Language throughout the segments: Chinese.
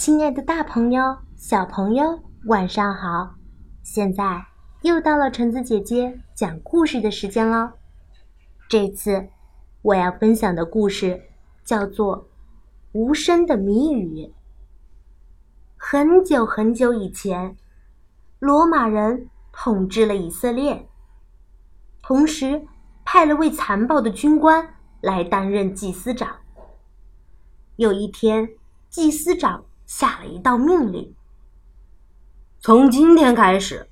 亲爱的，大朋友、小朋友，晚上好！现在又到了橙子姐姐讲故事的时间喽。这次我要分享的故事叫做《无声的谜语》。很久很久以前，罗马人统治了以色列，同时派了位残暴的军官来担任祭司长。有一天，祭司长。下了一道命令：从今天开始，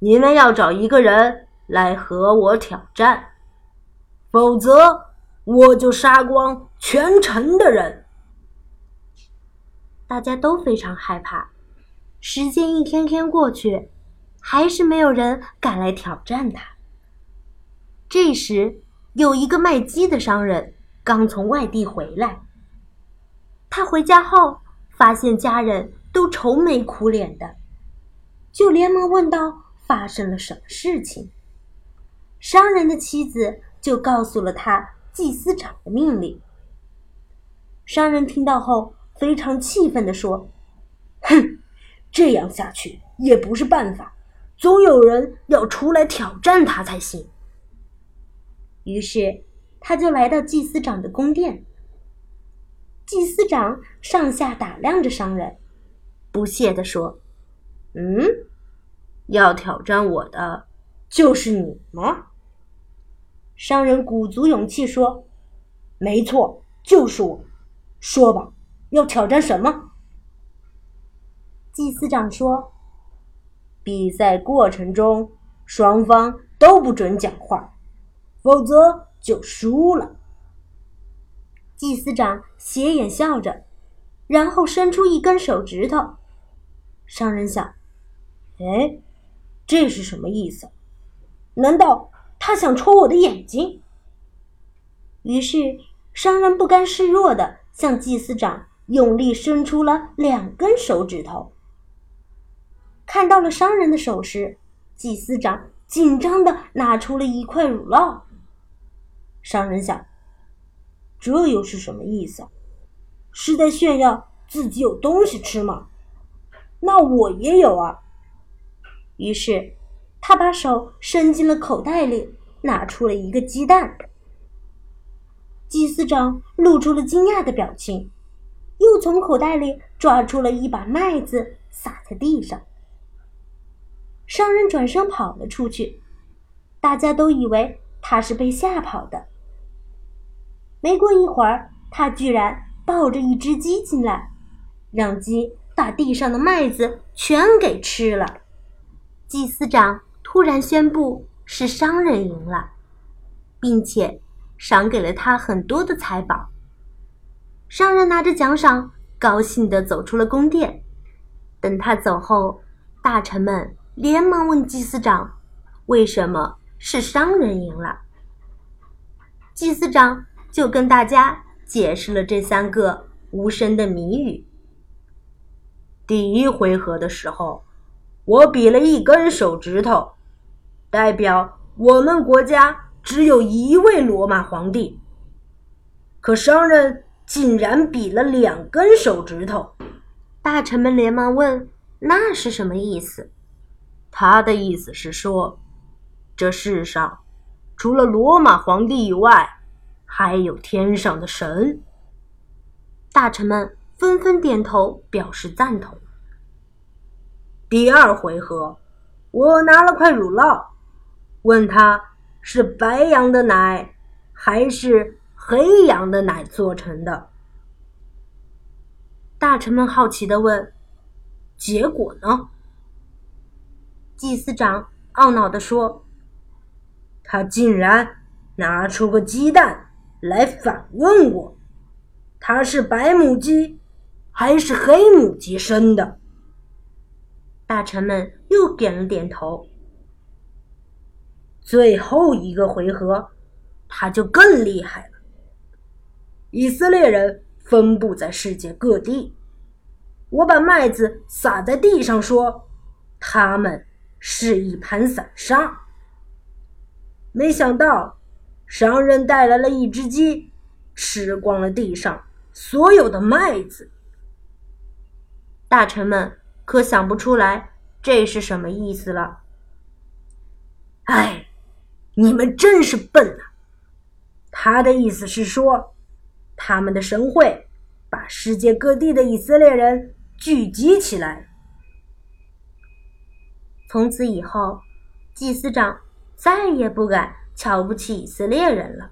你们要找一个人来和我挑战，否则我就杀光全城的人。大家都非常害怕。时间一天天过去，还是没有人敢来挑战他。这时，有一个卖鸡的商人刚从外地回来，他回家后。发现家人都愁眉苦脸的，就连忙问道：“发生了什么事情？”商人的妻子就告诉了他祭司长的命令。商人听到后非常气愤地说：“哼，这样下去也不是办法，总有人要出来挑战他才行。”于是他就来到祭司长的宫殿。祭司长上下打量着商人，不屑地说：“嗯，要挑战我的就是你吗？”商人鼓足勇气说：“没错，就是我。说吧，要挑战什么？”祭司长说：“比赛过程中双方都不准讲话，否则就输了。”祭司长斜眼笑着，然后伸出一根手指头。商人想：“哎，这是什么意思？难道他想戳我的眼睛？”于是，商人不甘示弱的向祭司长用力伸出了两根手指头。看到了商人的手势，祭司长紧张的拿出了一块乳酪。商人想。这又是什么意思？是在炫耀自己有东西吃吗？那我也有啊。于是，他把手伸进了口袋里，拿出了一个鸡蛋。祭司长露出了惊讶的表情，又从口袋里抓出了一把麦子，撒在地上。商人转身跑了出去，大家都以为他是被吓跑的。没过一会儿，他居然抱着一只鸡进来，让鸡把地上的麦子全给吃了。祭司长突然宣布是商人赢了，并且赏给了他很多的财宝。商人拿着奖赏，高兴地走出了宫殿。等他走后，大臣们连忙问祭司长：“为什么是商人赢了？”祭司长。就跟大家解释了这三个无声的谜语。第一回合的时候，我比了一根手指头，代表我们国家只有一位罗马皇帝。可商人竟然比了两根手指头，大臣们连忙问：“那是什么意思？”他的意思是说，这世上除了罗马皇帝以外。还有天上的神，大臣们纷纷点头表示赞同。第二回合，我拿了块乳酪，问他是白羊的奶还是黑羊的奶做成的。大臣们好奇的问：“结果呢？”祭司长懊恼的说：“他竟然拿出个鸡蛋。”来反问我，它是白母鸡还是黑母鸡生的？大臣们又点了点头。最后一个回合，他就更厉害了。以色列人分布在世界各地，我把麦子撒在地上，说他们是一盘散沙。没想到。商人带来了一只鸡，吃光了地上所有的麦子。大臣们可想不出来这是什么意思了。哎，你们真是笨啊！他的意思是说，他们的神会把世界各地的以色列人聚集起来。从此以后，祭司长再也不敢瞧不起以色列人了。